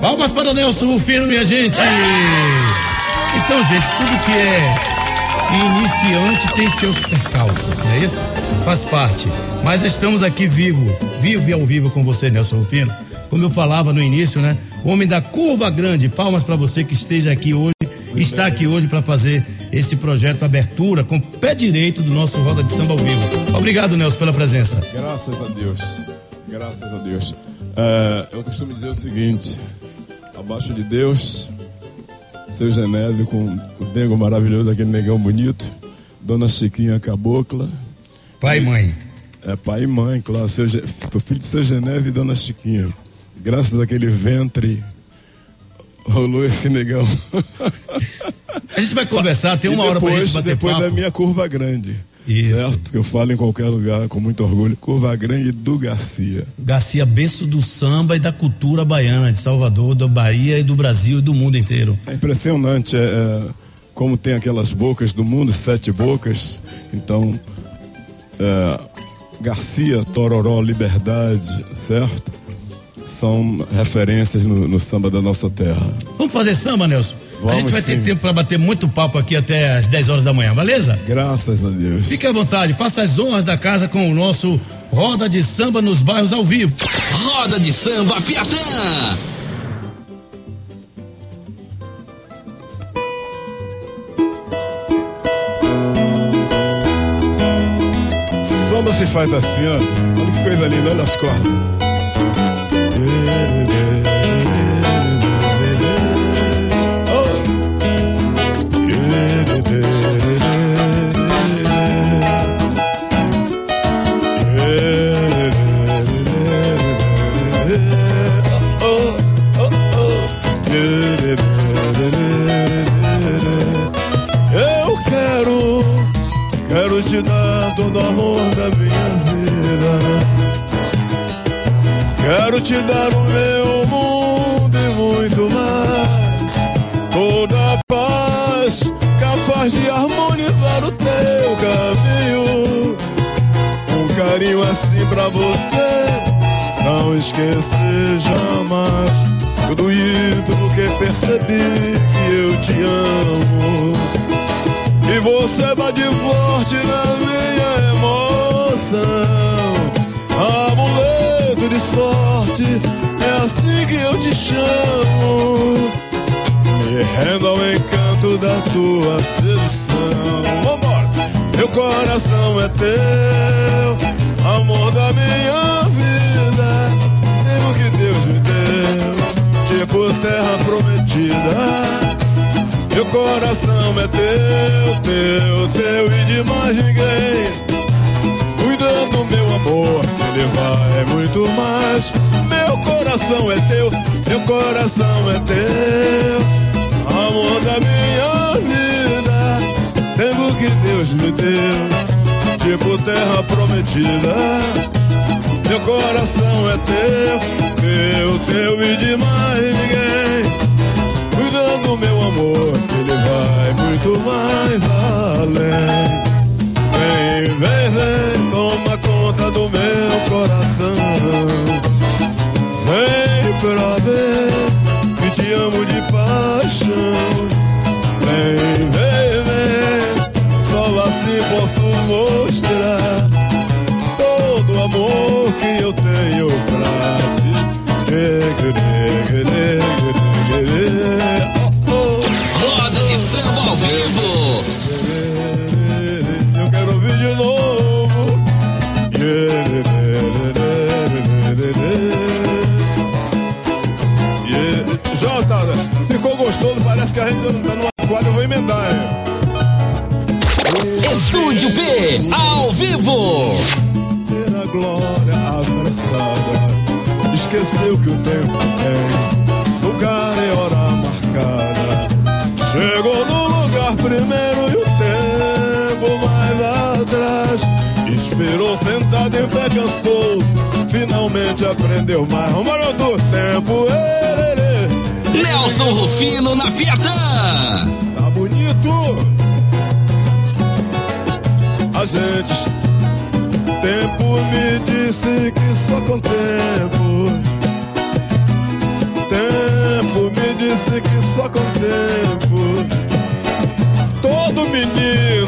Palmas para o Nelson Rufino, minha gente. Então, gente, tudo que é iniciante tem seus percalços, não é isso? Faz parte. Mas estamos aqui vivo, vivo e ao vivo com você, Nelson Rufino. Como eu falava no início, né? Homem da curva grande. Palmas para você que esteja aqui hoje, está aqui hoje para fazer esse projeto abertura com pé direito do nosso Roda de Samba ao vivo. Obrigado, Nelson, pela presença. Graças a Deus. Graças a Deus. É, eu costumo dizer o seguinte: abaixo de Deus, seu Genésio com o dengo maravilhoso, aquele negão bonito, Dona Chiquinha Cabocla. Pai e mãe. É, pai e mãe, claro. Seu, filho de seu Genésio e Dona Chiquinha. Graças àquele ventre rolou esse negão. A gente vai conversar, tem uma depois, hora pra gente bater Depois papo. da minha curva grande. Isso. Certo? Que eu falo em qualquer lugar com muito orgulho. Curva grande do Garcia. Garcia, berço do samba e da cultura baiana de Salvador, da Bahia e do Brasil e do mundo inteiro. É impressionante é, é, como tem aquelas bocas do mundo, sete bocas. Então, é, Garcia, Tororó, Liberdade, certo? São referências no, no samba da nossa terra. Vamos fazer samba, Nelson? Vamos a gente vai ter sim. tempo para bater muito papo aqui até as 10 horas da manhã, beleza? Graças a Deus. Fique à vontade, faça as honras da casa com o nosso Roda de Samba nos bairros ao vivo. Roda de Samba Piatã. Samba se faz assim, ó. Olha que coisa linda, olha as cordas. Te dar todo amor da vida. Quero te dar o meu mundo e muito mais. Toda paz capaz de harmonizar o teu caminho. Um carinho assim pra você, não esquecer jamais. Tudo isso que percebi que eu te amo. E você bate forte na chamo. Me rendo ao encanto da tua sedução. Meu coração é teu, amor da minha vida. Tem o que Deus me deu, tipo terra prometida. Meu coração é teu, teu, teu e de mais ninguém. Cuidando do meu amor, ele vai muito mais. Meu coração é teu, meu coração é teu. Amor da minha vida, tempo que Deus me deu, tipo terra prometida. Meu coração é teu, teu, teu e de mais ninguém cuidando do meu amor, que ele vai muito mais além. Vem, vem, vem, toma conta do meu coração. Vem pra ver que te amo de paixão. Vem, vem, vem, só assim posso mostrar parece que a gente não tá numa quadra, eu vou emendar, hein? Estúdio P ao vivo. Ter a glória abraçada, esqueceu que o tempo tem lugar e hora marcada. Chegou no lugar primeiro e o tempo mais atrás. Esperou sentado em pé, cansou. Finalmente aprendeu mais. Vamos do tempo. Ê, ê. Nelson Rufino na Piatã. Tá bonito. A gentes. Tempo me disse que só com tempo. Tempo me disse que só com tempo. Todo menino,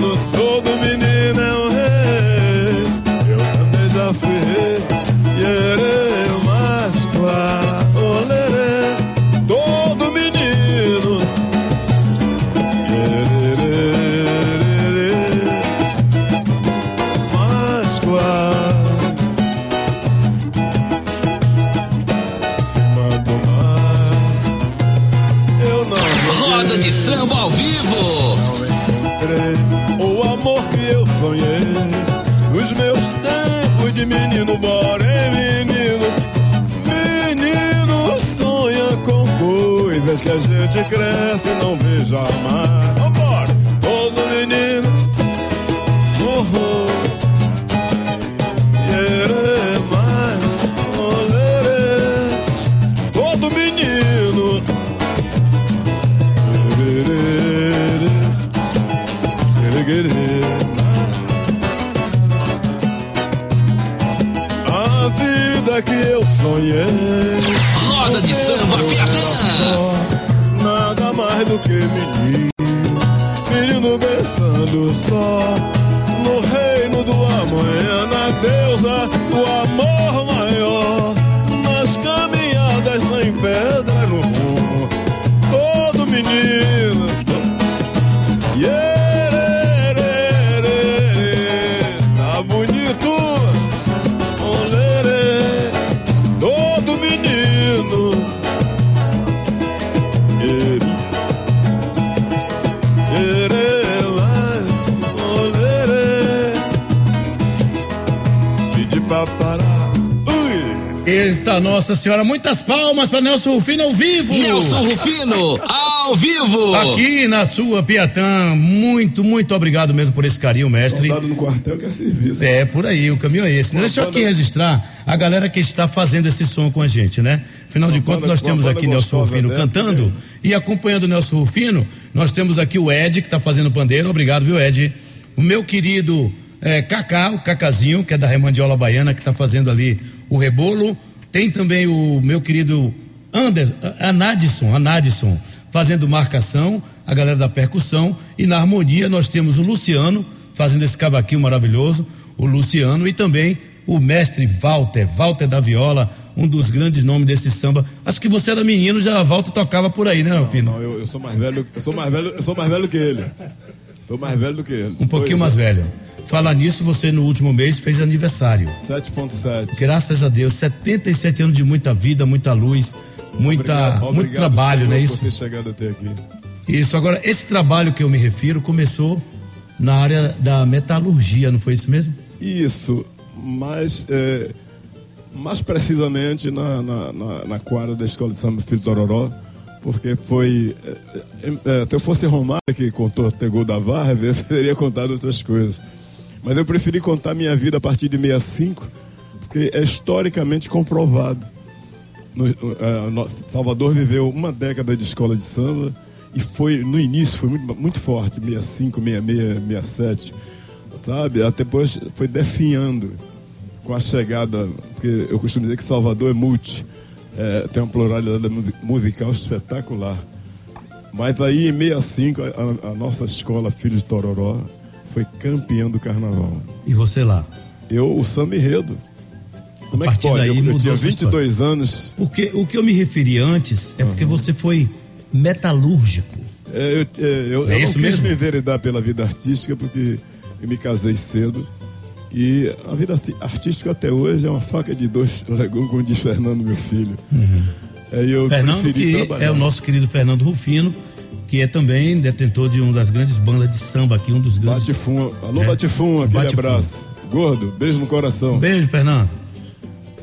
que a gente cresce e não vê jamais. Eita, Nossa Senhora, muitas palmas para Nelson Rufino ao vivo. Nelson Rufino, ao vivo. Aqui na sua Piatã, muito, muito obrigado mesmo por esse carinho, mestre. Soldado no quartel que é serviço. É, por aí, o caminho é esse. Deixa eu aqui registrar a galera que está fazendo esse som com a gente, né? Afinal de Uma contas, nós uma temos aqui Nelson Rufino dessa, cantando né? e acompanhando o Nelson Rufino, nós temos aqui o Ed, que está fazendo pandeiro. Obrigado, viu, Ed? O meu querido eh, Cacá, o Cacazinho, que é da Remandiola Baiana, que está fazendo ali o rebolo. Tem também o meu querido Ander, Anadson, Anadson, fazendo marcação, a galera da percussão. E na harmonia nós temos o Luciano, fazendo esse cavaquinho maravilhoso, o Luciano, e também o mestre Walter, Walter da Viola, um dos grandes nomes desse samba. Acho que você era menino, já a Walter tocava por aí, né, Rufino? Não, eu, eu sou mais velho, eu sou mais velho, eu sou mais velho que ele. Sou mais velho do que ele. Um pouquinho Pois mais é. velho. Falar nisso, você no último mês fez aniversário. 7.7. Graças a Deus, 77 anos de muita vida, muita luz, muita, Obrigado- muito obrigado, trabalho, Senhor, não é por isso? ter chegado até aqui. Isso. Agora, esse trabalho que eu me refiro começou na área da metalurgia, não foi isso mesmo? Isso, mas é, mais precisamente na, na, na, na quadra da Escola de Samba Filho Tororó, porque foi. É, é, é, se eu fosse Romário que contou ter gol da Varve, eu teria contado outras coisas. Mas eu preferi contar minha vida a partir de 65, porque é historicamente comprovado. No, no- Salvador viveu uma década de escola de samba e foi no início foi muito, muito forte 65, 66, 67, sabe? Até depois foi definhando com a chegada, porque eu costumo dizer que Salvador é multi, eh, tem uma pluralidade mu- musical espetacular. Mas aí em 65 a, a nossa escola Filhos Tororó foi campeã do carnaval. E você lá? Eu, o samba enredo. Como é que pode? daí Eu, eu tinha sua 22 anos. Porque o que eu me referi antes é porque você foi metalúrgico. É, eu, é, eu, É eu não quis mesmo? me enveredar pela vida artística porque eu me casei cedo. E a vida artística até hoje é uma faca de dois legumes, como diz Fernando, meu filho. Aí eu Uhum. Fernando, preferi trabalhar. é o nosso querido Fernando Rufino, que é também detentor de uma das grandes bandas de samba aqui, um dos grandes. Batifum. Alô, É. Batifum, aquele Batifum. abraço. Gordo, beijo no coração. Um beijo, Fernando.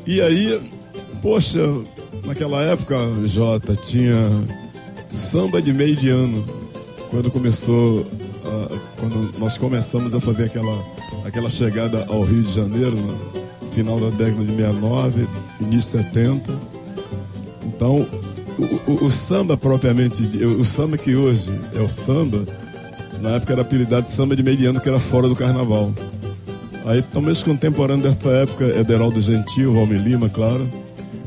E aí, poxa, naquela época, Jota, tinha samba de meio de ano. Quando começou, a- quando nós começamos a fazer aquela, aquela chegada ao Rio de Janeiro, no final da década de 69, início de 70. Então, o, o- o samba propriamente, o samba que hoje é o samba, na época era apelidado de samba de meio de ano, que era fora do carnaval. Aí também contemporâneo dessa época, Ederaldo Gentil, Valmir Lima, claro.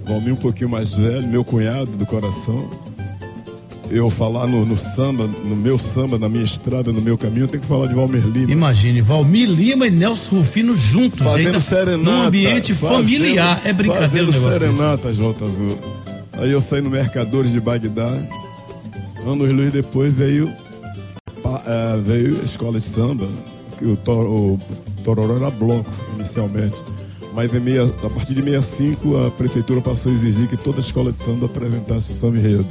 Valmir um pouquinho mais velho, meu cunhado do coração. Eu falar no, no samba, no meu samba, na minha estrada, no meu caminho, eu tenho que falar de Valmir Lima. Imagine, Valmir Lima e Nelson Rufino juntos, Fazendo ainda serenata. num ambiente fazendo- familiar. É brincadeira o fazendo negócio serenata, Jota Azul. Aí eu saí no Mercadores de Bagdá. Anos luz depois veio, eh, veio a escola de samba, que o, tor, o Tororó era bloco inicialmente. Mas em meia, a partir de 65 a prefeitura passou a exigir que toda escola de samba apresentasse o samba enredo.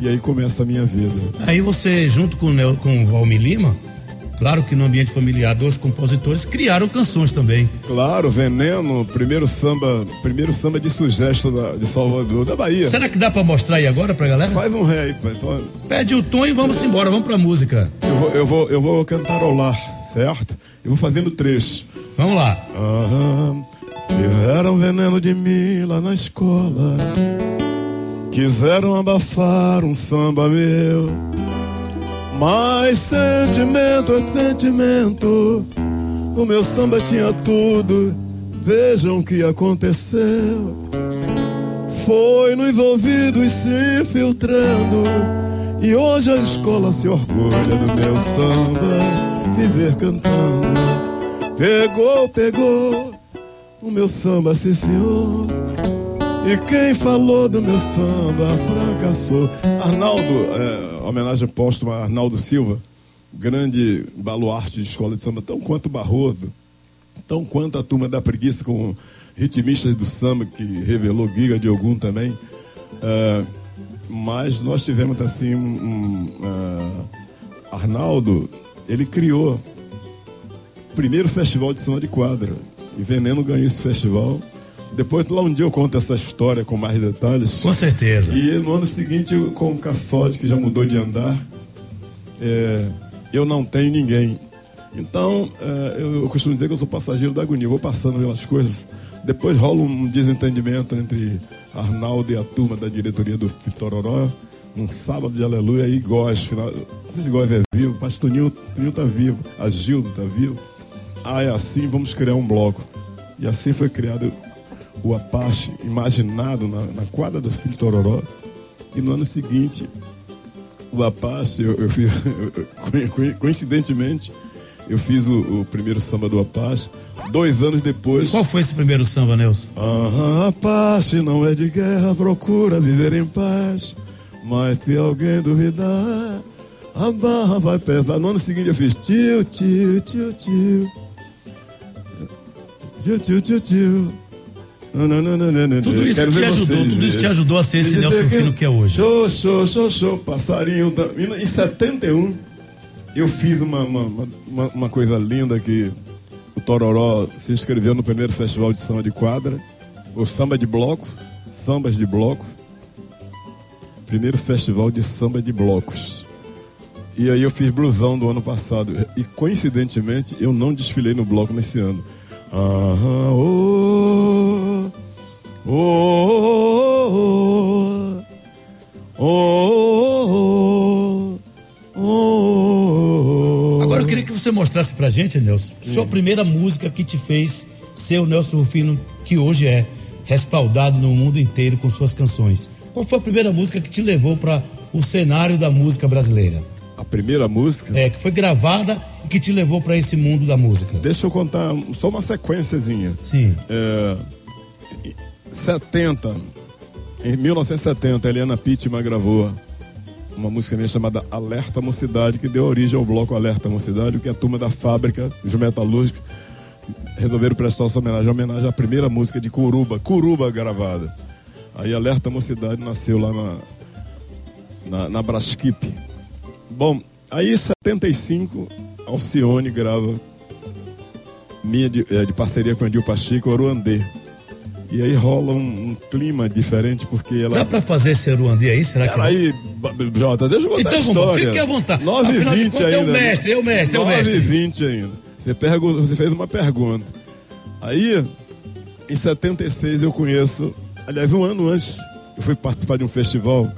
E aí começa a minha vida. Aí você, junto com com o Valmir Lima, claro que no ambiente familiar, dois compositores criaram canções também. Claro, Veneno, primeiro samba, primeiro samba de sugestão da, de Salvador, da Bahia. Será que dá pra mostrar aí agora pra galera? Faz um ré aí, pai. Então, Pede o tom e vamos embora, vamos pra música. Eu vou, eu vou, eu vou cantarolar, certo? Eu vou fazendo trecho. Vamos lá. Aham, fizeram veneno de mim lá na escola. Quiseram abafar um samba meu. Mas sentimento é sentimento. O meu samba tinha tudo. Vejam o que aconteceu. Foi nos ouvidos se filtrando. E hoje a escola se orgulha do meu samba. Viver cantando. Pegou, pegou. O meu samba senhor. E quem falou do meu samba fracassou. Arnaldo, é, homenagem póstuma a Arnaldo Silva, grande baluarte de escola de samba, tão quanto Barroso, tão quanto a turma da preguiça com ritmistas do samba que revelou Giga de Ogum também. É, mas nós tivemos assim um, um, é, Arnaldo, ele criou o primeiro festival de samba de quadra. E Veneno ganhou esse festival. Depois, lá um dia eu conto essa história com mais detalhes. Com certeza. E no ano seguinte, com o caçote, que já mudou de andar, é, eu não tenho ninguém. Então, é, eu, eu costumo dizer que eu sou passageiro da agonia, eu vou passando pelas coisas. Depois rola um desentendimento entre Arnaldo e a turma da diretoria do Fitororó. Um sábado de aleluia e Góes. Final, não sei se Góes é vivo, mas Toninho tá vivo, a Gildo tá vivo. Ah, é assim, vamos criar um bloco. E assim foi criado o Apache, imaginado na, na quadra do Filho Tororó. E no ano seguinte, o Apache, eu, eu fiz, eu- coincidentemente, eu fiz o, o primeiro samba do Apache. Dois anos depois. Qual foi esse primeiro samba, Nelson? Ah, Apache não é de guerra, procura viver em paz. Mas se alguém duvidar, a barra vai pesar. No ano seguinte eu fiz tio, tio, tio, tio. Tio, tio, tio, tio. Nananana. Tudo isso te ajudou, vocês. tudo isso te ajudou a ser esse Nelson Rufino que é hoje. Show, show, show, show. Passarinho. da- Em 71, eu fiz uma, uma, uma, uma coisa linda que o Tororó se inscreveu no primeiro festival de samba de quadra, o samba de bloco, sambas de bloco. Primeiro festival de samba de blocos. E aí eu fiz blusão do ano passado. E coincidentemente eu não desfilei no bloco nesse ano. Aham, oh, oh, oh, oh. Agora eu queria que você mostrasse pra gente, Nelson, sua primeira música que te fez ser o Nelson Rufino que hoje é respaldado no mundo inteiro com suas canções. Qual foi a primeira música que te levou para o cenário da música brasileira? A primeira música. É, que foi gravada e que te levou para esse mundo da música. Deixa eu contar só uma sequenciazinha. Sim. É, 70, em 1970, Eliana Pittman gravou uma música minha chamada Alerta Mocidade, que deu origem ao bloco Alerta Mocidade, que a turma da fábrica, os metalúrgicos, resolveram prestar essa homenagem, homenagem à primeira música de Curuba, Curuba gravada. Aí Alerta Mocidade nasceu lá na, na, na. Bom, aí em 75, Alcione grava minha de, eh, de parceria com Edil Pacheco, Oruandê. E aí rola um, um clima diferente, porque ela. Dá para fazer Ceruandê aí? Será que B- Jota, deixa eu contar Então a vamos, história. fique à vontade. 9 Afinal de 20 contas, é o ainda. né? mestre, é o mestre, é o 9 mestre. 20 ainda. Você, pergu- você fez uma pergunta. Aí, em 76, eu conheço. Aliás, um ano antes, eu fui participar de um festival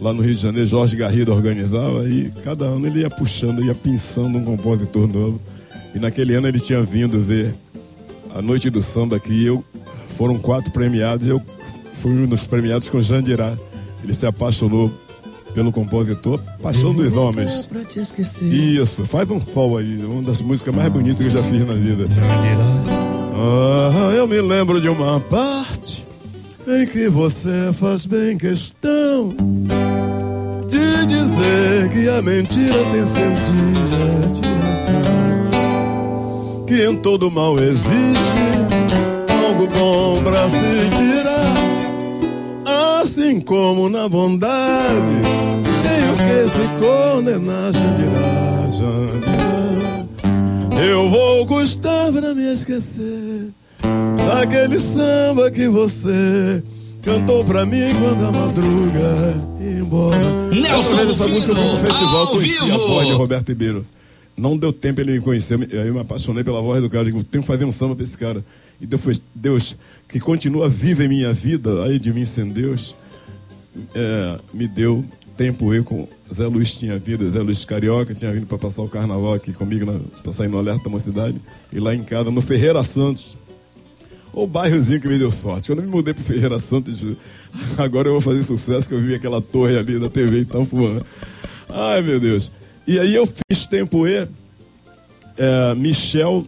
lá no Rio de Janeiro. Jorge Garrido organizava. E cada ano ele ia puxando, ia pensando um compositor novo. E naquele ano ele tinha vindo ver a noite do samba aqui. Eu, foram quatro premiados. Eu fui um dos premiados com Jandirá. Ele se apaixonou pelo compositor Paixão dos Homens. Isso, faz um sol aí, uma das músicas mais bonitas que eu já fiz na vida. Ah, eu me lembro de uma parte em que você faz bem questão de dizer que a mentira tem seu dia de razão. Que em todo mal existe pra se tirar. Assim como na bondade tenho que se condenar, Jandirá, Jandirá. Eu vou custar pra me esquecer daquele samba que você cantou pra mim quando a madruga ia embora. Nelson essa música eu fui no festival, ao conheci a vivo. voz de Roberto Ribeiro. Não deu tempo ele me conhecer, aí eu me apaixonei pela voz do cara. Digo, tenho que fazer um samba pra esse cara. E Deus, Deus que continua vivo em minha vida, aí de mim sem Deus, é, me deu tempo eu com Zé Luiz tinha vindo, Zé Luiz Carioca tinha vindo para passar o carnaval aqui comigo, na, pra sair no Alerta da Mocidade, e lá em casa, no Ferreira Santos, o bairrozinho que me deu sorte. Quando eu me mudei pro Ferreira Santos, agora eu vou fazer sucesso, que eu vi aquela torre ali da TV e tal. Ai, meu Deus. E aí eu fiz tempo E, é, Michel,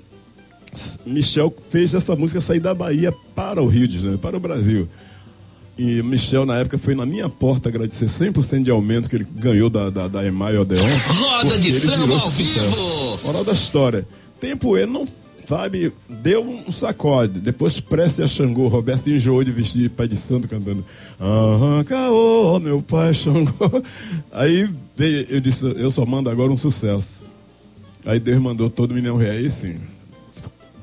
Michel fez essa música sair da Bahia para o Rio de Janeiro, para o Brasil. E Michel, na época, foi na minha porta agradecer 100% de aumento que ele ganhou da, da, da EMAI Odeon. Roda de ele samba ao vivo. Moral da história. Tempo E não, sabe, deu um sacode. Depois preste a Xangô. Roberto se enjoou de vestir pai de santo cantando. Arranca, ô meu pai Xangô. Aí eu disse, eu só mando agora um sucesso. Aí Deus mandou todo Rei. Aí sim.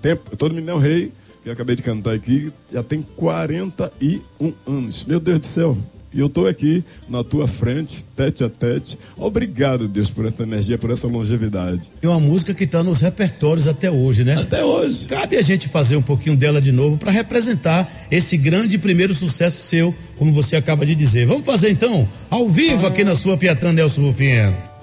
Tempo, todo Minel Rei, que eu acabei de cantar aqui, já tem 41 anos. Meu Deus do céu. E eu estou aqui na tua frente, tete a tete. Obrigado, Deus, por essa energia, por essa longevidade. É uma música que tá nos repertórios até hoje, né? Até hoje. Cabe a gente fazer um pouquinho dela de novo para representar esse grande primeiro sucesso seu, como você acaba de dizer. Vamos fazer então, ao vivo aqui na sua Piatã Nelson Rufino.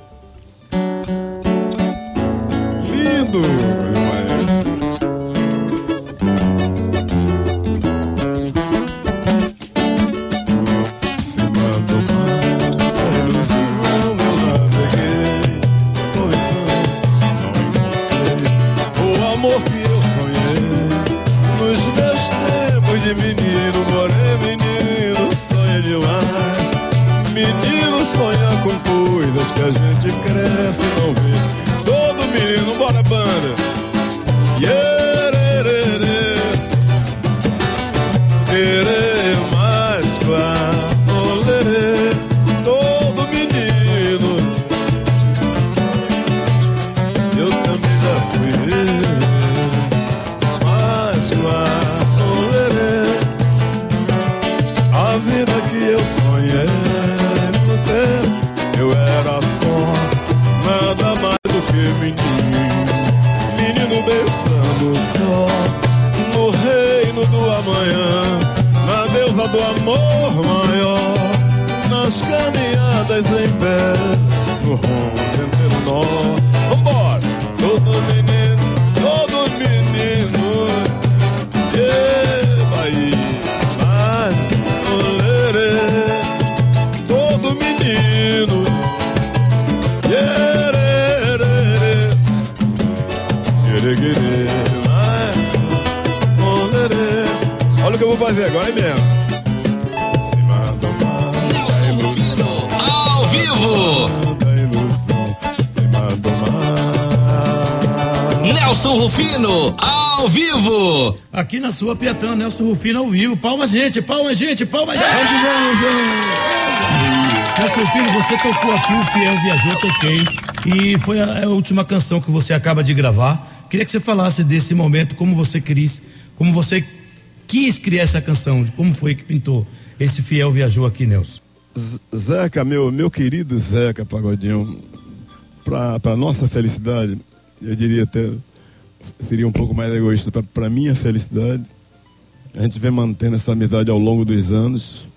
Nelson Rufino, ao vivo. Aqui na sua Piatã Nelson Rufino ao vivo. Palma, gente, palma, gente, palma, gente. Vamos. Nelson Rufino, você tocou aqui, o Fiel Viajou, toquei. E foi a, a última canção que você acaba de gravar. Queria que você falasse desse momento, como você quis, como você quis criar essa canção, como foi que pintou esse Fiel Viajou aqui, Nelson. Zeca, meu, meu querido Zeca Pagodinho, para nossa felicidade, eu diria até, seria um pouco mais egoísta, para minha felicidade, a gente vem mantendo essa amizade ao longo dos anos,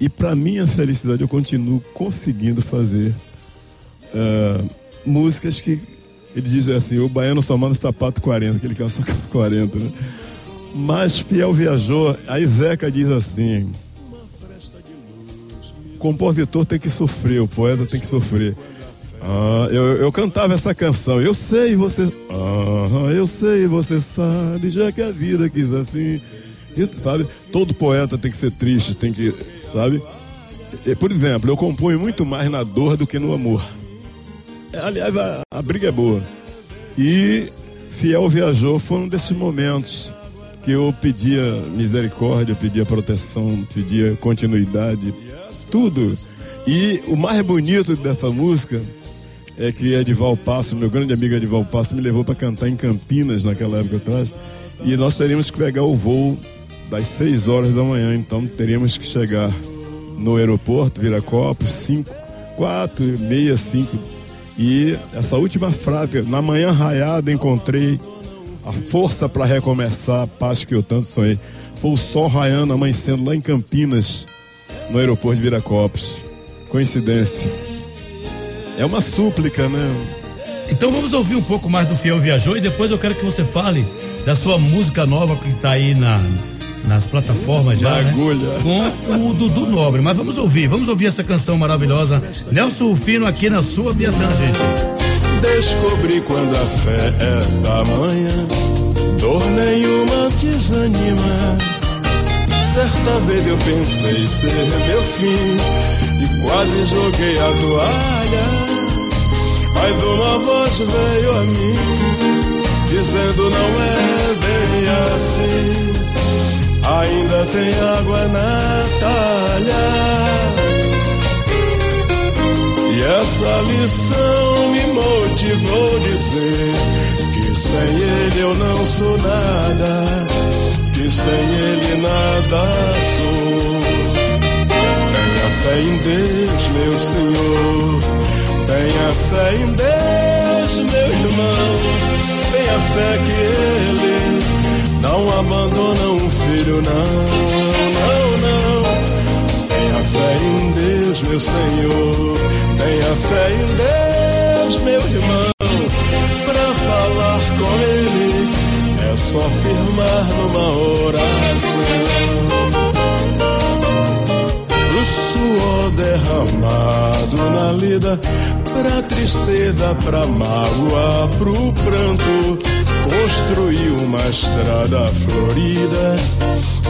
e para minha felicidade eu continuo conseguindo fazer eh, músicas que Ele diz assim: o baiano só manda sapato 40, que ele calça 40, né? Mas fiel viajou, aí Zeca diz assim: compositor tem que sofrer, o poeta tem que sofrer. Ah, eu, eu cantava essa canção, eu sei, você. Ah, eu sei, você sabe, já que a vida quis assim. E, sabe? Todo poeta tem que ser triste, tem que. Sabe? E, por exemplo, eu componho muito mais na dor do que no amor. Aliás, a, a briga é boa. E Fiel Viajou foi um desses momentos que eu pedia misericórdia, pedia proteção, pedia continuidade, tudo. E o mais bonito dessa música é que Edival Passo, meu grande amigo Edival Passo, me levou para cantar em Campinas naquela época atrás. E nós teríamos que pegar o voo das 6 horas da manhã, então teríamos que chegar no aeroporto, Viracopos, 5, 4, meia, 5. E essa última frase, na manhã raiada encontrei a força para recomeçar a paz que eu tanto sonhei. Foi o sol raiando, amanhecendo lá em Campinas, no aeroporto de Viracopos. Coincidência. É uma súplica, né? Então vamos ouvir um pouco mais do Fiel Viajou e depois eu quero que você fale da sua música nova que está aí na, nas plataformas já, né? Com o Dudu Nobre. Mas vamos ouvir, vamos ouvir essa canção maravilhosa. Nelson Rufino aqui na sua Biatã, gente. Descobri quando a fé é da manhã, dor nenhuma desanima. Certa vez eu pensei ser meu fim e quase joguei a toalha. Mas uma voz veio a mim, dizendo não é bem assim. Ainda tem água na talha. E essa lição me motivou a dizer que sem ele eu não sou nada, que sem ele nada sou. Tenha fé em Deus, meu Senhor. Tenha fé em Deus, meu irmão. Tenha fé que ele não abandona um filho, não, não, não. Tenha fé em Deus, meu Senhor. Tenha fé em Deus, meu irmão. Só firmar numa oração. O suor derramado na lida, pra tristeza, pra mágoa, pro pranto construí uma estrada florida,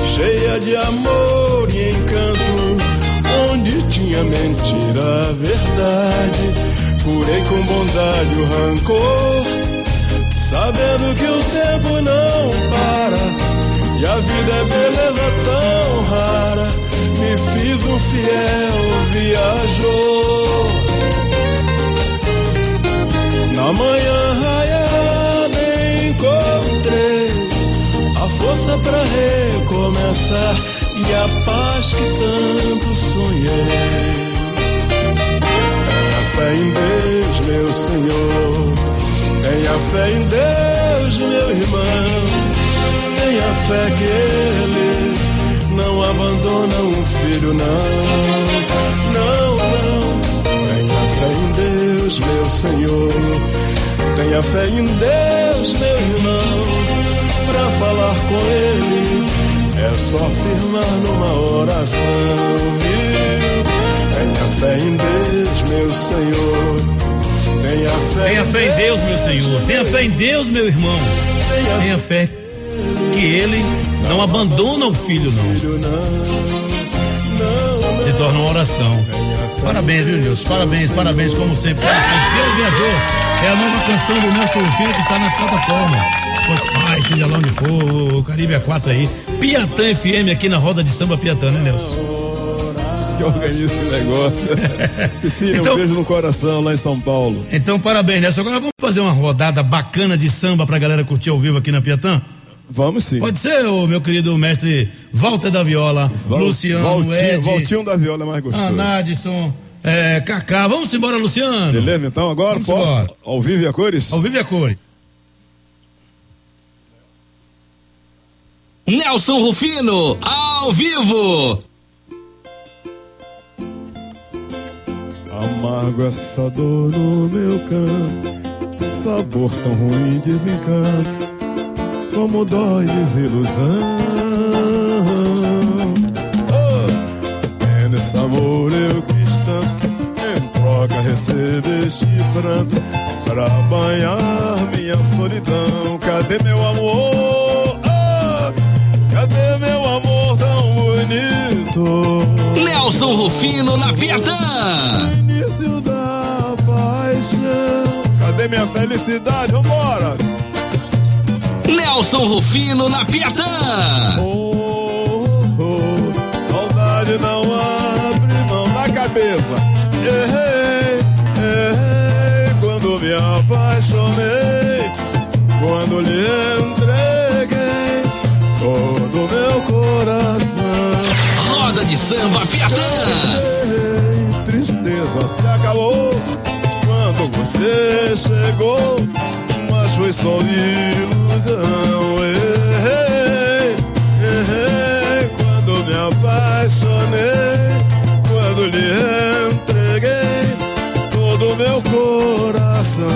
cheia de amor e encanto, onde tinha mentira, verdade. Curei com bondade o rancor, sabendo que o tempo não para. E a vida é beleza tão rara, me fiz um fiel viajor. Na manhã raiada encontrei a força para recomeçar e a paz que tanto sonhei. Tenha fé em Deus, meu Senhor. Tenha fé em Deus, meu irmão. Tenha fé que Ele não abandona um filho, não. Não, não. Tenha fé em Deus, meu Senhor. Tenha fé em Deus, meu irmão. Pra falar com Ele é só firmar numa oração. Viu? Tenha fé em Deus, meu Senhor. Tenha fé, Tenha fé em Deus, meu Senhor. Tenha fé em Deus, meu irmão. Tenha fé que Ele não abandona o filho, não. Filho. Se torna uma oração. Parabéns, viu, Nilson? Parabéns, parabéns, como sempre. Viajou é a nova canção do Nelson Rufino que está nas plataformas. Spotify, seja lá onde for, Caribe A4 aí. Piatã FM aqui na roda de samba Piatã, né, Nelson? Que organiza esse negócio. Cecília, Então- um beijo no coração lá em São Paulo. Então, parabéns, Nelson. Agora vamos fazer uma rodada bacana de samba pra galera curtir ao vivo aqui na Piatã? Vamos sim. Pode ser, ô, meu querido mestre Walter da Viola, Val- Luciano, Valtinho, Ed, Valtinho da Viola é mais gostoso. Anadson, é, Kaká. Vamos embora, Luciano. Beleza? Então agora Vamos posso? embora. Ao vivo e a cores? Ao vivo e a cor. Nelson Rufino, ao vivo. Amargo essa dor no meu canto, sabor tão ruim de desencanto, como dói desilusão. Oh, é nesse amor eu quis tanto, em troca recebeste pranto, pra banhar minha solidão. Cadê meu amor? Oh, cadê meu amor tão bonito? Nelson Rufino na Piatã. Cadê minha felicidade? Vambora! Nelson Rufino na Piatã. Oh, oh, oh, saudade não abre mão na cabeça. Errei, errei quando me apaixonei, quando lhe entreguei todo meu coração. Roda de samba Piatã. Errei, tristeza se acabou quando você chegou, mas foi só ilusão. Errei, errei quando me apaixonei, quando lhe entreguei todo meu coração.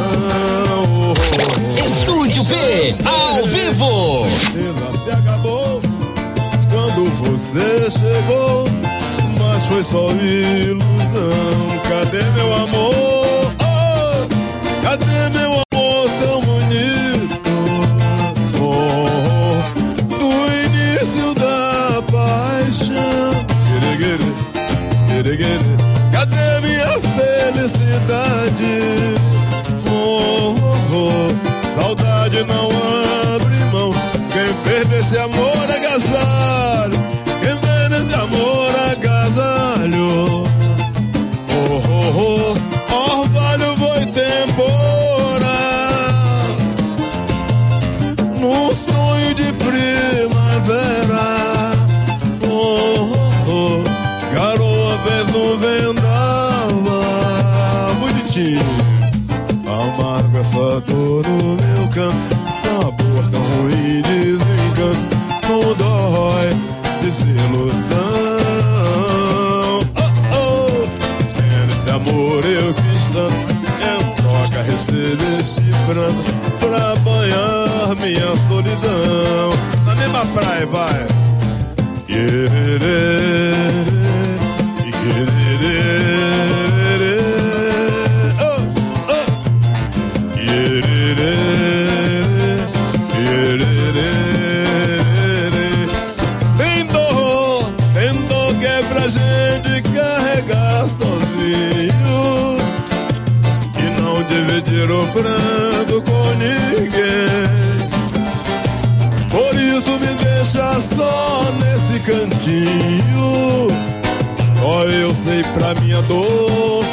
Estúdio P ao vivo. Ela se acabou quando você chegou, mas foi só ilusão. Cadê meu amor? Dividir o pranto com ninguém. Por isso me deixa só nesse cantinho. Só eu sei pra minha dor.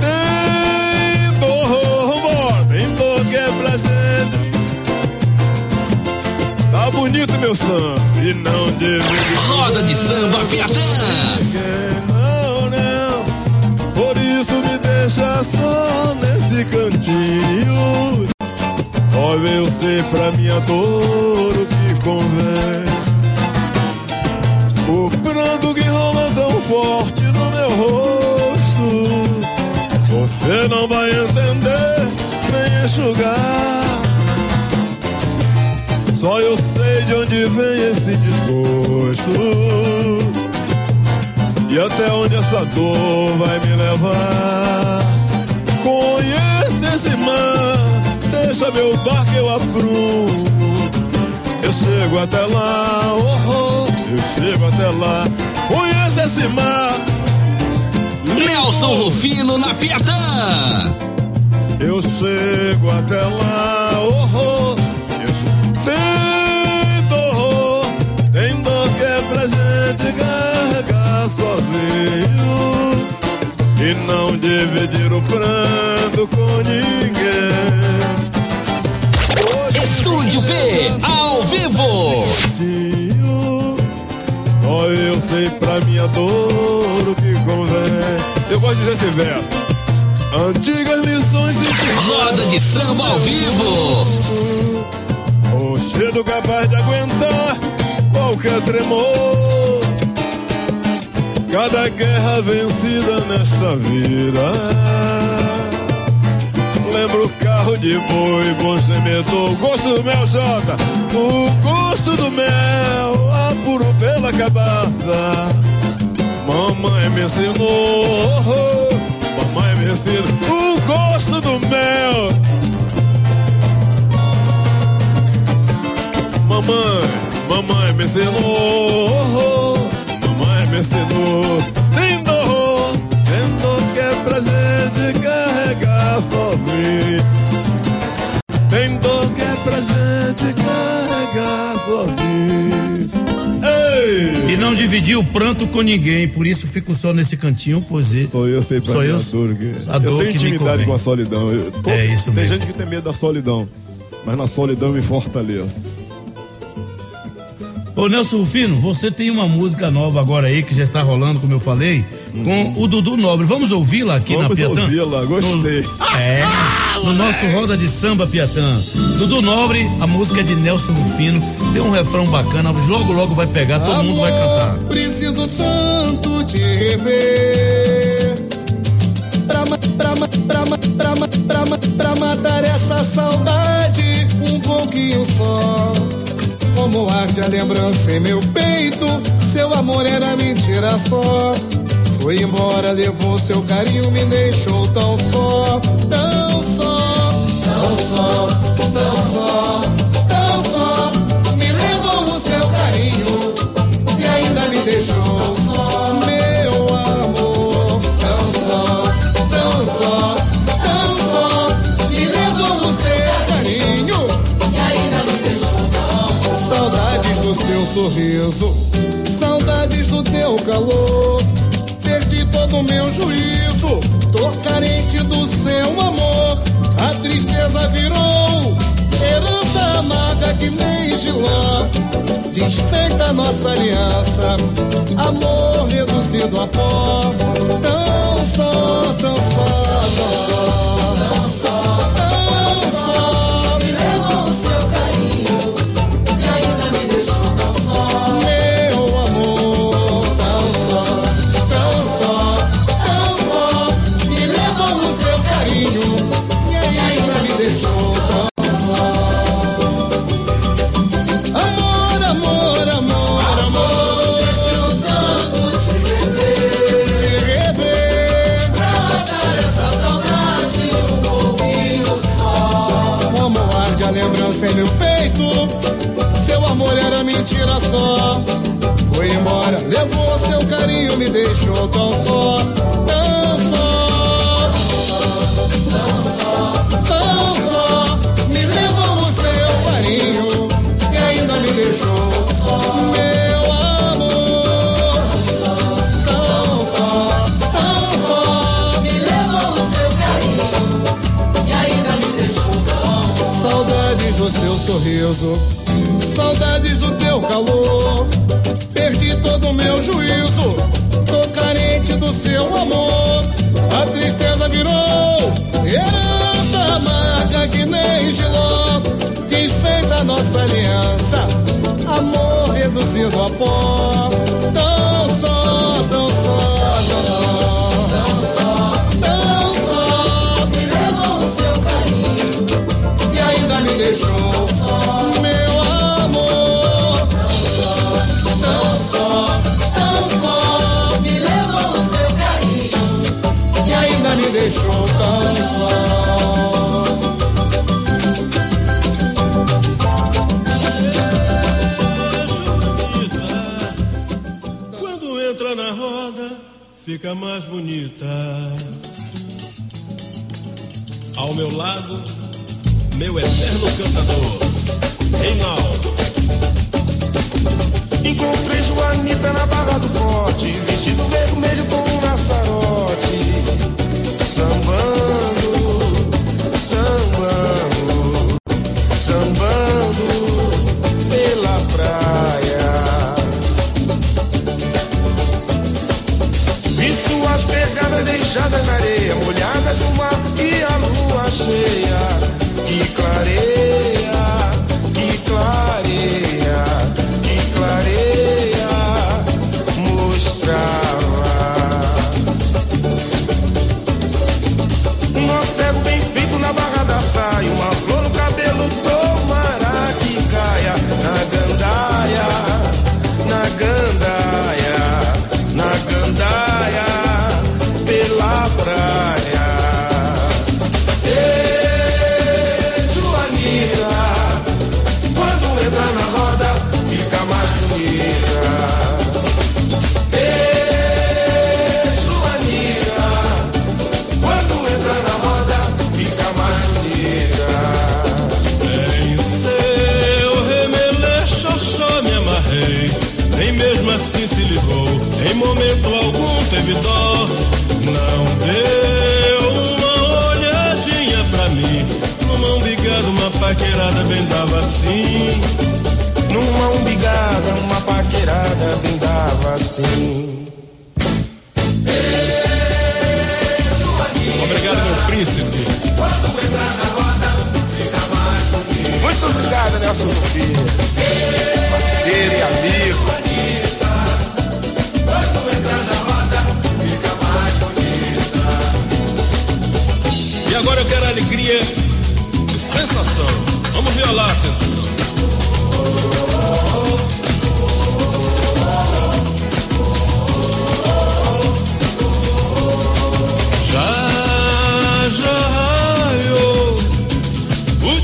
Tem dor, tem dor que é pra gente Tá bonito meu samba e não divide Roda de samba Piatã. Pra minha dor o que convém. O pranto que rola tão forte no meu rosto. Você não vai entender nem enxugar. Só eu sei de onde vem esse desgosto. E até onde essa dor vai me levar? Conhece esse mar Deixa meu barco eu aprumo. Eu chego até lá oh, oh, Eu chego até lá. Conhece esse mar. Nelson Rufino na Piatã. Eu chego até lá, oh, oh, eu che- Tem dor, tem dor que é pra gente carregar sozinho. E não dividir o pranto com ninguém Estúdio P ao vivo. Só eu sei pra minha dor o que convém Eu gosto de dizer esse verso Antigas lições e Roda de samba ao vivo. O cheiro capaz de aguentar qualquer tremor. Cada guerra vencida nesta vida. Lembro carro de boi, bom sementou, o gosto do mel jota, o gosto do mel, apuro pela cabaça. Mamãe me ensinou, mamãe me ensinou, o gosto do mel. Mamãe, mamãe me ensinou, mamãe me ensinou. Tem dor, tem dor que é pra gente carregar sozinho. Pra gente carregar sozinho. Ei! E não dividir o pranto com ninguém, por isso fico só nesse cantinho, pois é. Sou eu, sei pra Sou mim eu, a dor que... a dor eu tenho intimidade com a solidão. Eu tô- É isso Tem mesmo. gente que tem medo da solidão, mas na solidão me fortaleço. Ô Nelson Rufino, você tem uma música nova agora aí que já está rolando, como eu falei, com o Dudu Nobre. Vamos ouvi-la aqui Vamos na Piatã? ouvi-la, gostei. No- é, no nosso Roda de Samba Piatã. Dudu Nobre, a música é de Nelson Rufino, tem um refrão bacana, logo logo vai pegar, todo mundo vai cantar. Preciso tanto te rever pra, pra, pra, pra matar essa saudade um pouquinho só. Como arde a lembrança em meu peito, seu amor era mentira só. Foi embora, levou seu carinho, me deixou tão só, tão só, tão só, tão só, tão só. Me levou o seu carinho e ainda me deixou só, meu amor. Tão só, tão só, tão só. Me levou o seu carinho e ainda me deixou tão só. Saudades do seu sorriso, saudades do teu calor. Todo meu juízo, tô carente do seu amor. A tristeza virou herança amarga que nem giló. Desfeita nossa aliança, amor reduzido a pó. Tão só, tão só, tão só, só. Foi embora, levou seu carinho, me deixou tão só, tão só. Tão só, me levou o seu carinho e ainda me deixou só, meu amor. Tão só, tão só, me levou o seu carinho e ainda me deixou tão só. Saudades do seu sorriso, calor. Perdi todo o meu juízo, tô carente do seu amor. A tristeza virou herança amarga que nem giló. Desfeita nossa aliança, amor reduzido a pó. Fica mais bonita. Ao meu lado, meu eterno cantador, Reinaldo. Encontrei Joanita na barra do pote, vestido vermelho com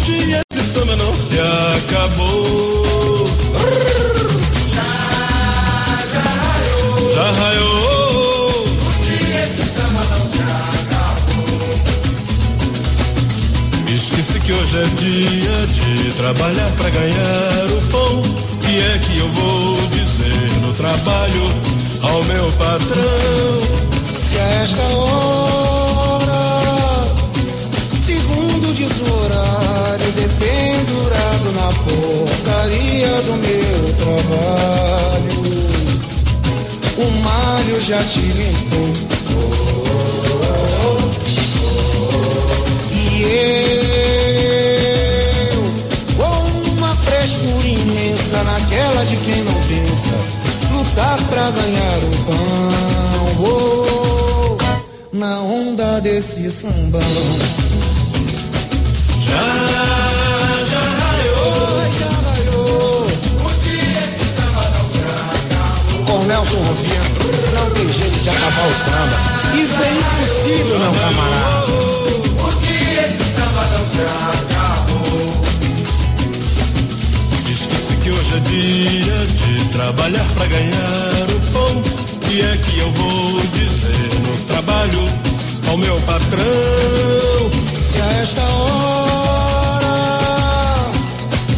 Dia de samba não se acabou. Já raiou. Esqueci que hoje é dia de trabalhar pra ganhar o pão. E é que eu vou dizer no trabalho ao meu patrão. Se a esta hora, segundo horário, dependurado na porcaria do meu trabalho, o malho já te limpou. E eu, com uma frescura imensa naquela de quem não pensa, lutar pra ganhar o pão. Vou na onda desse sambão. Já Nelson Rufino, não tem jeito de acabar o samba. Isso é impossível, meu camarada. Esqueci que hoje é dia de trabalhar pra ganhar o pão. E é que eu vou dizer no trabalho ao meu patrão. Se a esta hora,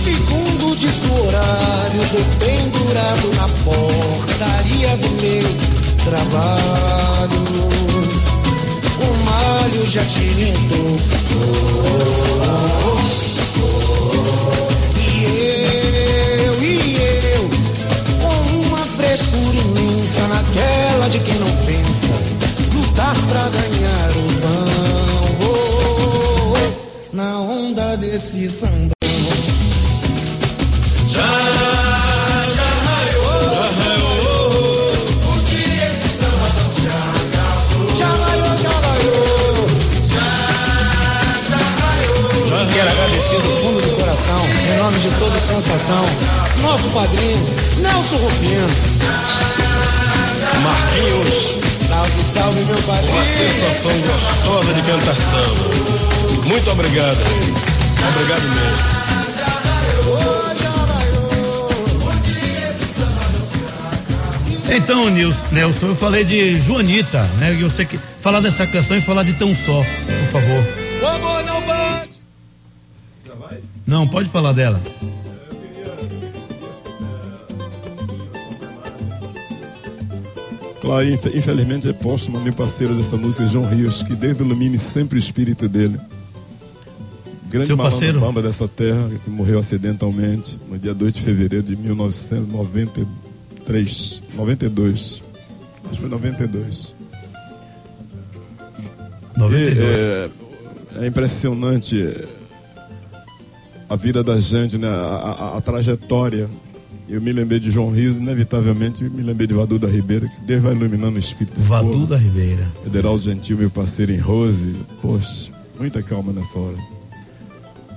segundo diz o horário, dependurado na portaria do meu trabalho, o malho já te limpou. E Nelson, eu falei de Joanita, né? E você que falar dessa canção e falar de tão só, por favor. O amor não bate. Não, pode falar dela. Claro, infe- infelizmente é póstumo, meu parceiro dessa música, João Rios, que Deus ilumine sempre o espírito dele. Grande Seu parceiro? bamba dessa terra, que morreu acidentalmente no dia 2 de fevereiro de 1993. 92. Acho que foi 92. 92. E, é, é impressionante a vida da gente, né? a, a- a trajetória. Eu me lembrei de João Rios, inevitavelmente me lembrei de Vadu da Ribeira, que Deus vai iluminando o espírito desse Vadu povo. da Ribeira. Federal Gentil, meu parceiro em Rose. Poxa, muita calma nessa hora.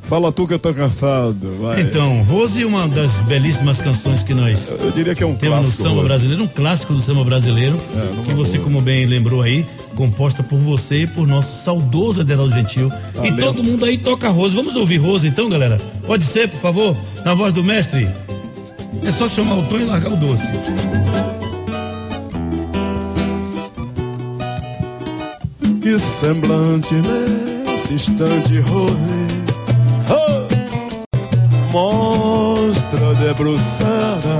Fala tu que eu tô cansado, vai. Então, Rose, uma das belíssimas canções que nós eu diria que é um temos no clássico. samba Rose. brasileiro, um clássico do samba brasileiro, É, que você, boa. como bem lembrou aí, composta por você e por nosso saudoso Aderaldo Gentil. E Talento. todo mundo aí toca Rose. Vamos ouvir Rose então, galera? Pode ser, por favor? Na voz do mestre? É só chamar o tom e largar o doce. Que semblante nesse instante, Rose. Oh! Mostra debruçada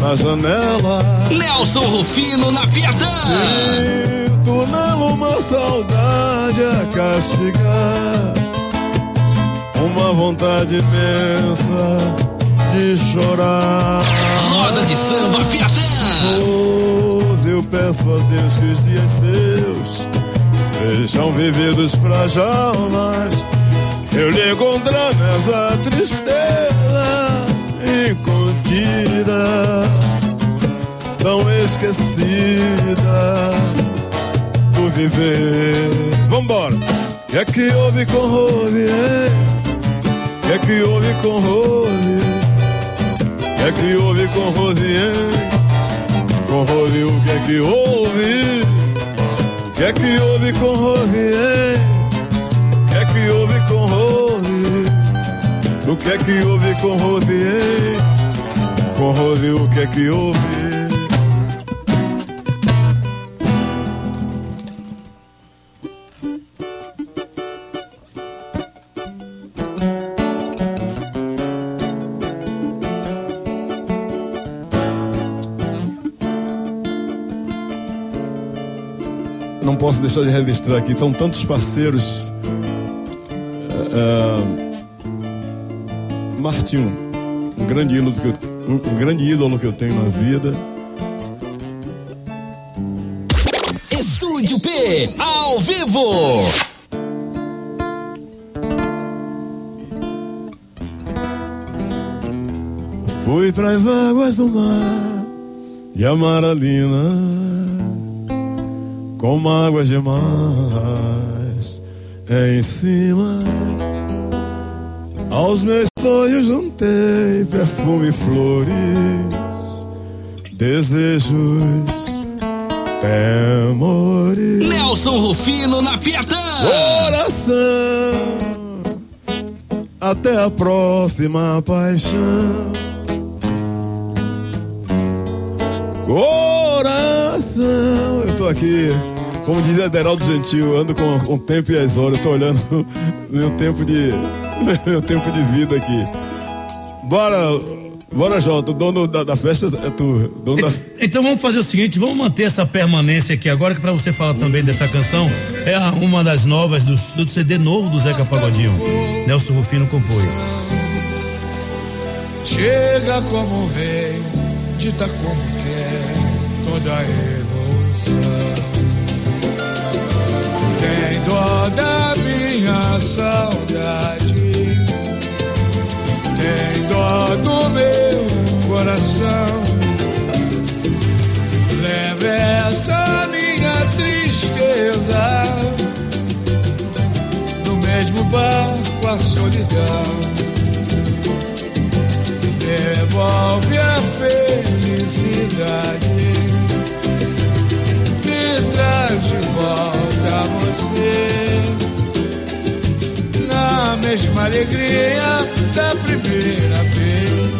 na janela. Nelson Rufino na Piatã. Sinto nela uma saudade a castigar. uma vontade imensa de chorar. Roda de samba Piatã. Pois eu peço a Deus que os dias seus sejam vividos pra jamais. Eu lhe encontrar nessa tristeza incontida, tão esquecida do viver. Vambora! que é que houve com Rose, hein? que é que houve com Rose? que é que houve com Rose? Com Rose o que é que houve? que é que houve com Rose, que é que houve com hein? Com Rose o que é que houve? não posso deixar de registrar aqui, estão tantos parceiros. Martinho, um grande ídolo que eu, um, grande ídolo que eu tenho na vida. Estúdio P, ao vivo. Fui para as águas do mar de Amaralina com mágoas demais em cima. Aos meus sonhos juntei perfume e flores, desejos, temores. Nelson Rufino na Piatã. Coração, até a próxima paixão. Coração, eu tô aqui como dizia Deraldo Gentil, ando com, com o tempo e as horas. Eu tô olhando meu tempo de. meu tempo de vida aqui. Bora, bora, Jota. O dono da, da, festa é tu. Dono da... Então vamos fazer o seguinte: vamos manter essa permanência aqui agora, que para você falar também dessa canção, é uma das novas do, do CD novo do Zeca Pagodinho. Nelson Rufino compôs. Chega como vem, dita como quer, toda a emoção tem dó solidão. Devolve a felicidade. Me traz de volta você. Na mesma alegria da primeira vez.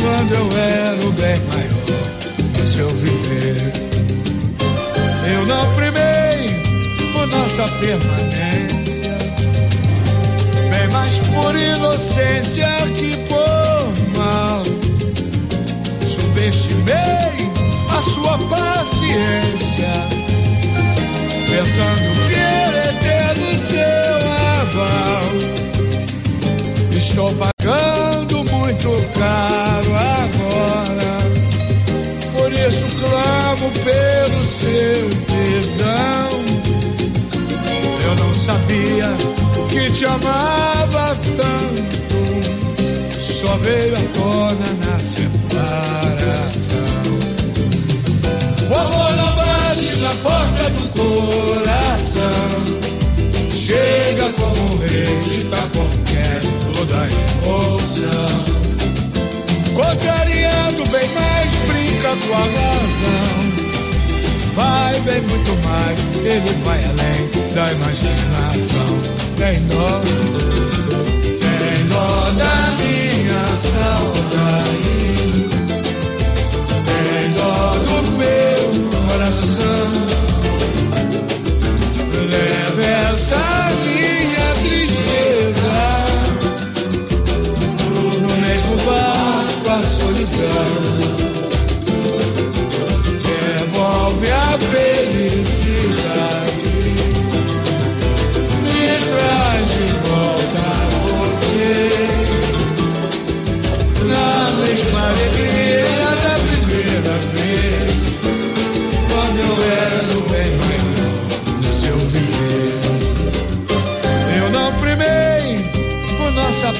Quando eu era o bem maior do seu viver. Eu não primei por nossa permanência mais por inocência que por mal subestimei a sua paciência, pensando que ele ter do seu aval. Estou pagando muito caro agora, por isso clamo pelo seu perdão. Eu não sabia que te amava tanto, só veio à tona na separação. O amor não bate na porta do coração. Chega como rei, tá qualquer toda emoção. Contrariando bem mais, brinca com a razão. Vai bem muito mais, ele vai além da imaginação. Tem dó,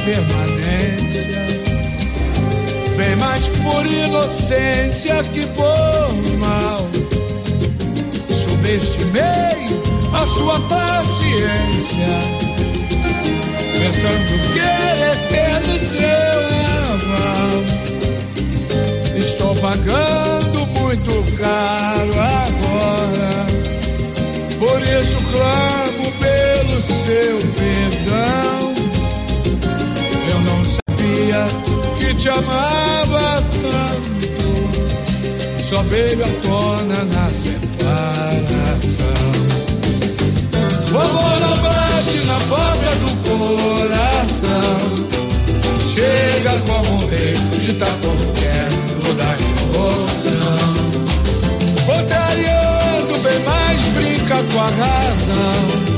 permanência. Bem mais por inocência que por mal. Subestimei a sua paciência. Pensando que era eterno seu aval. Estou pagando muito caro agora. Por isso clamo pelo seu te amava tanto. Só veio à tona na separação. O amor não bate na porta do coração. Chega como rei qualquer lugar de emoção. Contrariando bem mais, brinca com a razão.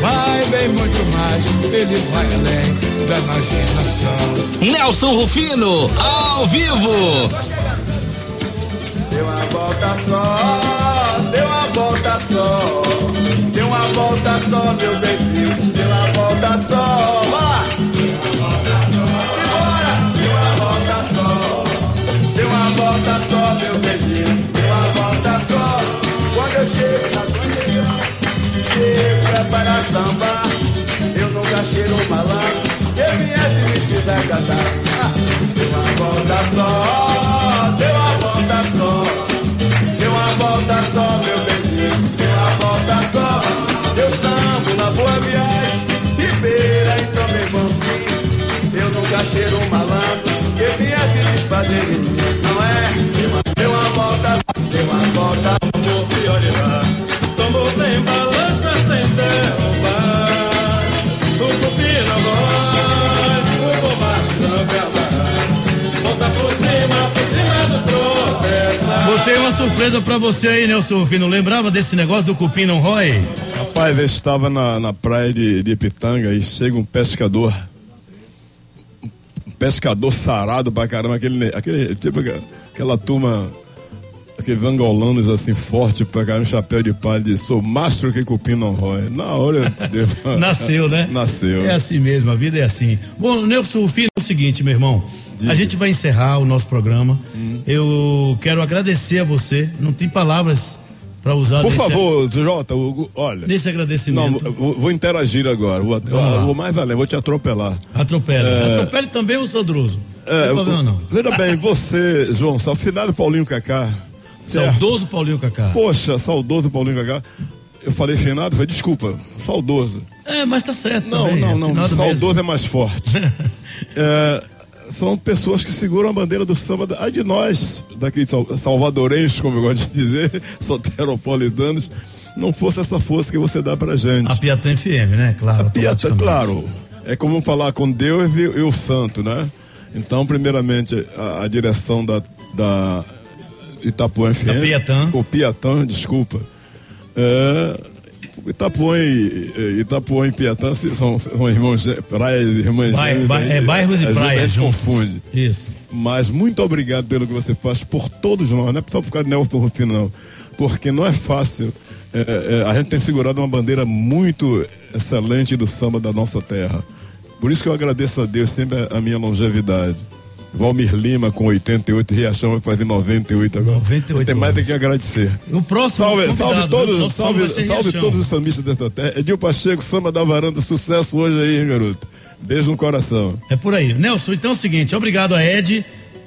Vai bem muito mais, ele vai além da imaginação. Nelson Rufino, ao vivo. Deu uma volta só, deu uma volta só, deu uma volta só, meu beijinho, samba, eu nunca cheiro malandro, eu viesse me quiser cantar. Ah, Deu uma volta só, deu uma volta só. Deu uma volta só, meu beijinho, deu uma volta só. Eu sambo na boa viagem, Ribeira, então meu irmãozinho. Eu nunca cheiro malandro, que viesse de mim, não é? Deu uma volta, deu uma volta, surpresa pra você aí, Nelson Rufino. Lembrava desse negócio do cupim não rói? Rapaz, eu estava na, na praia de, de Pitanga e chega um pescador. Um pescador sarado pra caramba, aquele, aquele tipo aquela turma, aqueles angolanos assim, forte pra caramba, um chapéu de palha, diz, sou mastro que cupim não rói. Na hora devo- Nasceu, né? Nasceu. É assim mesmo, a vida é assim. Bom, Nelson Rufino, é o seguinte, meu irmão. Diga. A gente vai encerrar o nosso programa. Hum. Eu quero agradecer a você. Não tem palavras para usar Por favor, Jota, Hugo, olha. nesse Não, agradecimento. vou, vou interagir agora. Vou, lá. vou mais além, vou te atropelar. Atropele. É. Atropele também o Sandroso. não É, tem problema não. Veja bem, você, João, ao final do Paulinho Cacá. Certo? Saudoso Paulinho Cacá. Poxa, saudoso Paulinho Cacá. Eu falei finado, falei, desculpa, saudoso. É, mas tá certo. Não, também, não, é não, finado saudoso mesmo. é mais forte. É, são pessoas que seguram a bandeira do samba, a de nós, daqui de Sal- salvadorenhos, como eu gosto de dizer, soteropolitanos, não fosse essa força que você dá pra gente. A Piatã FM, né? Claro. Piata, automaticamente. claro. É como falar com Deus e, e o santo, né? Então, primeiramente, a, a direção da, da Itapuã FM. Piatã. O Piatã, desculpa. É, Itapuã e, Itapuã e Piatã são, são irmãos, gê- praias, irmãs Bai- gêmeas, bai- né? é, bairros e praias. A gente confunde. Isso. Mas muito obrigado pelo que você faz por todos nós, não é só por causa de Nelson Rufino, não. Porque não é fácil. É, é, a gente tem segurado uma bandeira muito excelente do samba da nossa terra. Por isso que eu agradeço a Deus sempre a minha longevidade. Valmir Lima com 88, Riachão vai fazer 98 agora. 98 Tem mais do que agradecer. O próximo Salve, salve todos, salve, salve todos os sambistas dessa terra. Edil Pacheco, samba da varanda, sucesso hoje aí, hein, garoto. Beijo no coração. É por aí. Nelson, então é o seguinte, obrigado a Ed,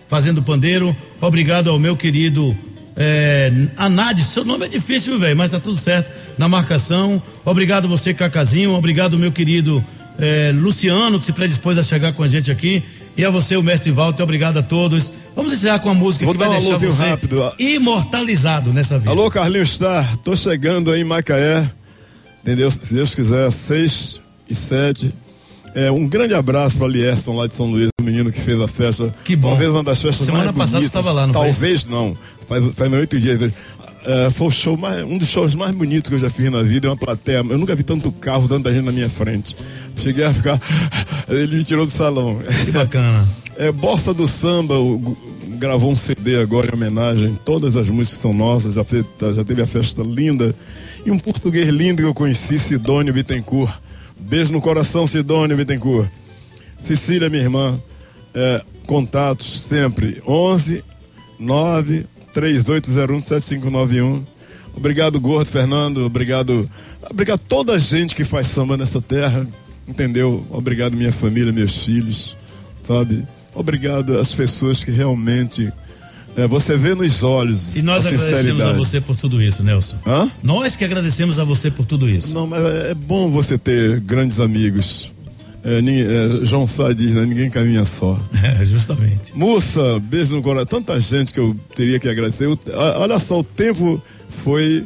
fazendo pandeiro, obrigado ao meu querido é, Anad, seu nome é difícil, velho, mas tá tudo certo, na marcação, obrigado você, Cacazinho, obrigado meu querido é, Luciano, que se predispôs a chegar com a gente aqui, e a você, o mestre Walter, obrigado a todos. Vamos encerrar com a música Vou que dar vai um deixar você rápido. imortalizado nessa vida. Alô, Carlinhos Star, tô chegando aí em Macaé, entendeu? Se Deus quiser, 6 e 7. É, um grande abraço para Lierson lá de São Luís, o menino que fez a festa. Que bom. Talvez uma das festas Semana mais passada bonitas. você estava lá, não? Talvez não. Faz, faz oito dias. É, foi o show mais, um dos shows mais bonitos que eu já fiz na vida. É uma plateia. Eu nunca vi tanto carro, tanta gente na minha frente. Cheguei a ficar. Ele me tirou do salão. Que bacana. É, Bossa do Samba o- gravou um CD agora em homenagem. Todas as músicas são nossas. Já, fe- já teve a festa linda. E um português lindo que eu conheci, Sidônio Bittencourt. Beijo no coração, Sidônio Bittencourt. Cecília, minha irmã. É, contatos sempre. 11 9 3801 7591. Obrigado, Gordo Fernando. Obrigado. Obrigado a toda a gente que faz samba nessa terra. Entendeu? Obrigado, minha família, meus filhos. Sabe? Obrigado às pessoas que realmente. é, você vê nos olhos. E nós a agradecemos a você por tudo isso, Nelson. Hã? Nós que agradecemos a você por tudo isso. Não, mas é bom você ter grandes amigos. É, é, João Sá diz, né? Ninguém caminha só. É, justamente. Moça, beijo no coração. Tanta gente que eu teria que agradecer. A- olha só, o tempo foi.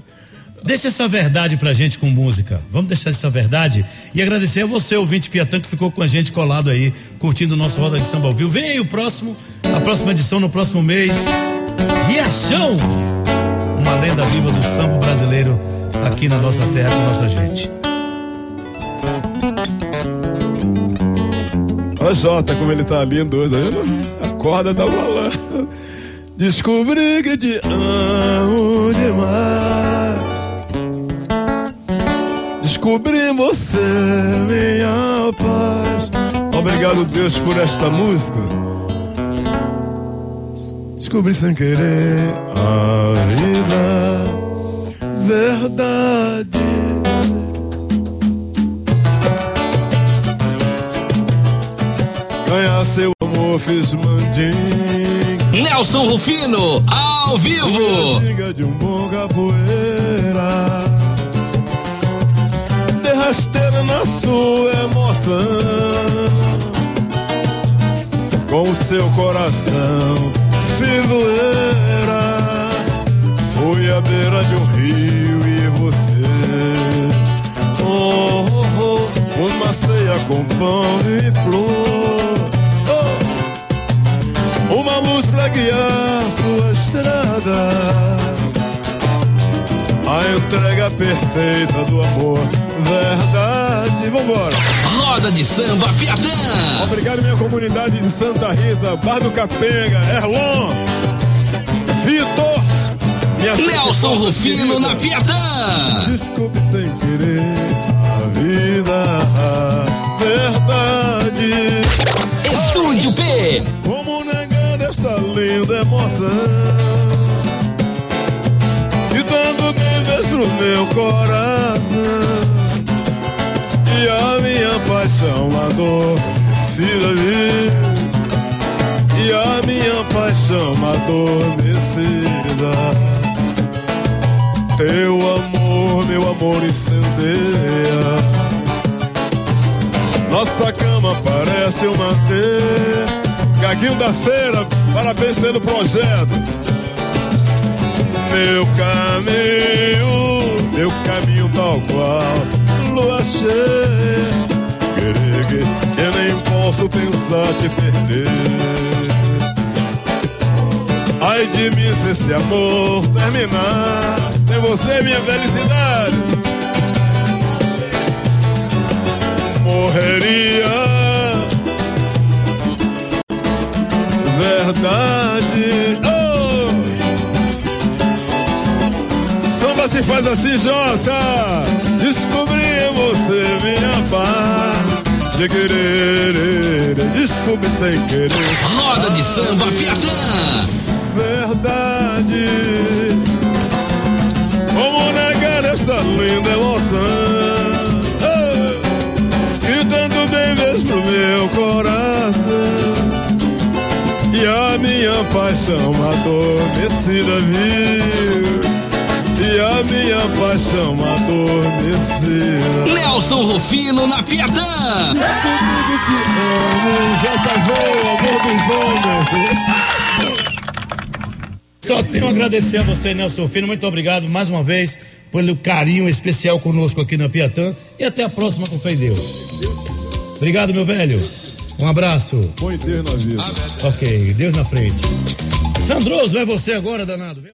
Deixa essa verdade pra gente com música. Vamos deixar essa verdade e agradecer a você, ouvinte Piatã, que ficou com a gente colado aí, curtindo o nosso Roda de Samba ao vivo. Vem aí o próximo, a próxima edição no próximo mês. Riachão! Uma lenda viva do samba brasileiro aqui na nossa terra com nossa gente. Ó, Jota, como ele tá lindo hoje. tá vendo? A corda tá falando. Descobri que te amo demais. Descobri você, minha paz. Obrigado, Deus, por esta música. Descobri sem querer a vida, verdade. Ganhar seu amor, fiz mandinga. Nelson Rufino, ao vivo. Ginga de um bom capoeira. De rasteira na sua emoção. Com o seu coração filoeira. Fui à beira de um rio e você. Oh, oh, oh, uma ceia com pão e flor. Pra guiar sua estrada. A entrega perfeita do amor, verdade. Vambora. Roda de samba Piatã. Obrigado, minha comunidade de Santa Rita, Bar do Capenga, Erlon, Vitor, minha Nelson Rufino na Piatã. Desculpe sem querer a vida, a verdade. Estúdio P. Linda emoção? E dando beijos pro meu coração. E a minha paixão adormecida vir. E a minha paixão adormecida. Teu amor, meu amor incendeia. Nossa cama parece uma teia. Gaguinho da feira, parabéns pelo projeto. Meu caminho, meu caminho tal qual lua cheia. Eu nem posso pensar te perder. Ai de mim se esse amor terminar, sem você minha felicidade morreria. Oh! Samba se faz assim, Jota. Descobri em você minha paz. De querer, desculpe sem querer. Roda de samba Piatã. Verdade. Como negar esta linda emoção? Oh, que tanto bem fez pro meu coração. Minha paixão adormecida viu. E a minha paixão adormecida. Nelson Rufino na Piatã. Descobri que te amo, já tá bom, amor dos homens. Só tenho a agradecer a você, Nelson Filho. Muito obrigado mais uma vez pelo carinho especial conosco aqui na Piatã. E até a próxima com fé em Deus. Obrigado, meu velho. Um abraço. Põe Deus na vida. Ok, Deus na frente. Sandroso, é você agora, danado.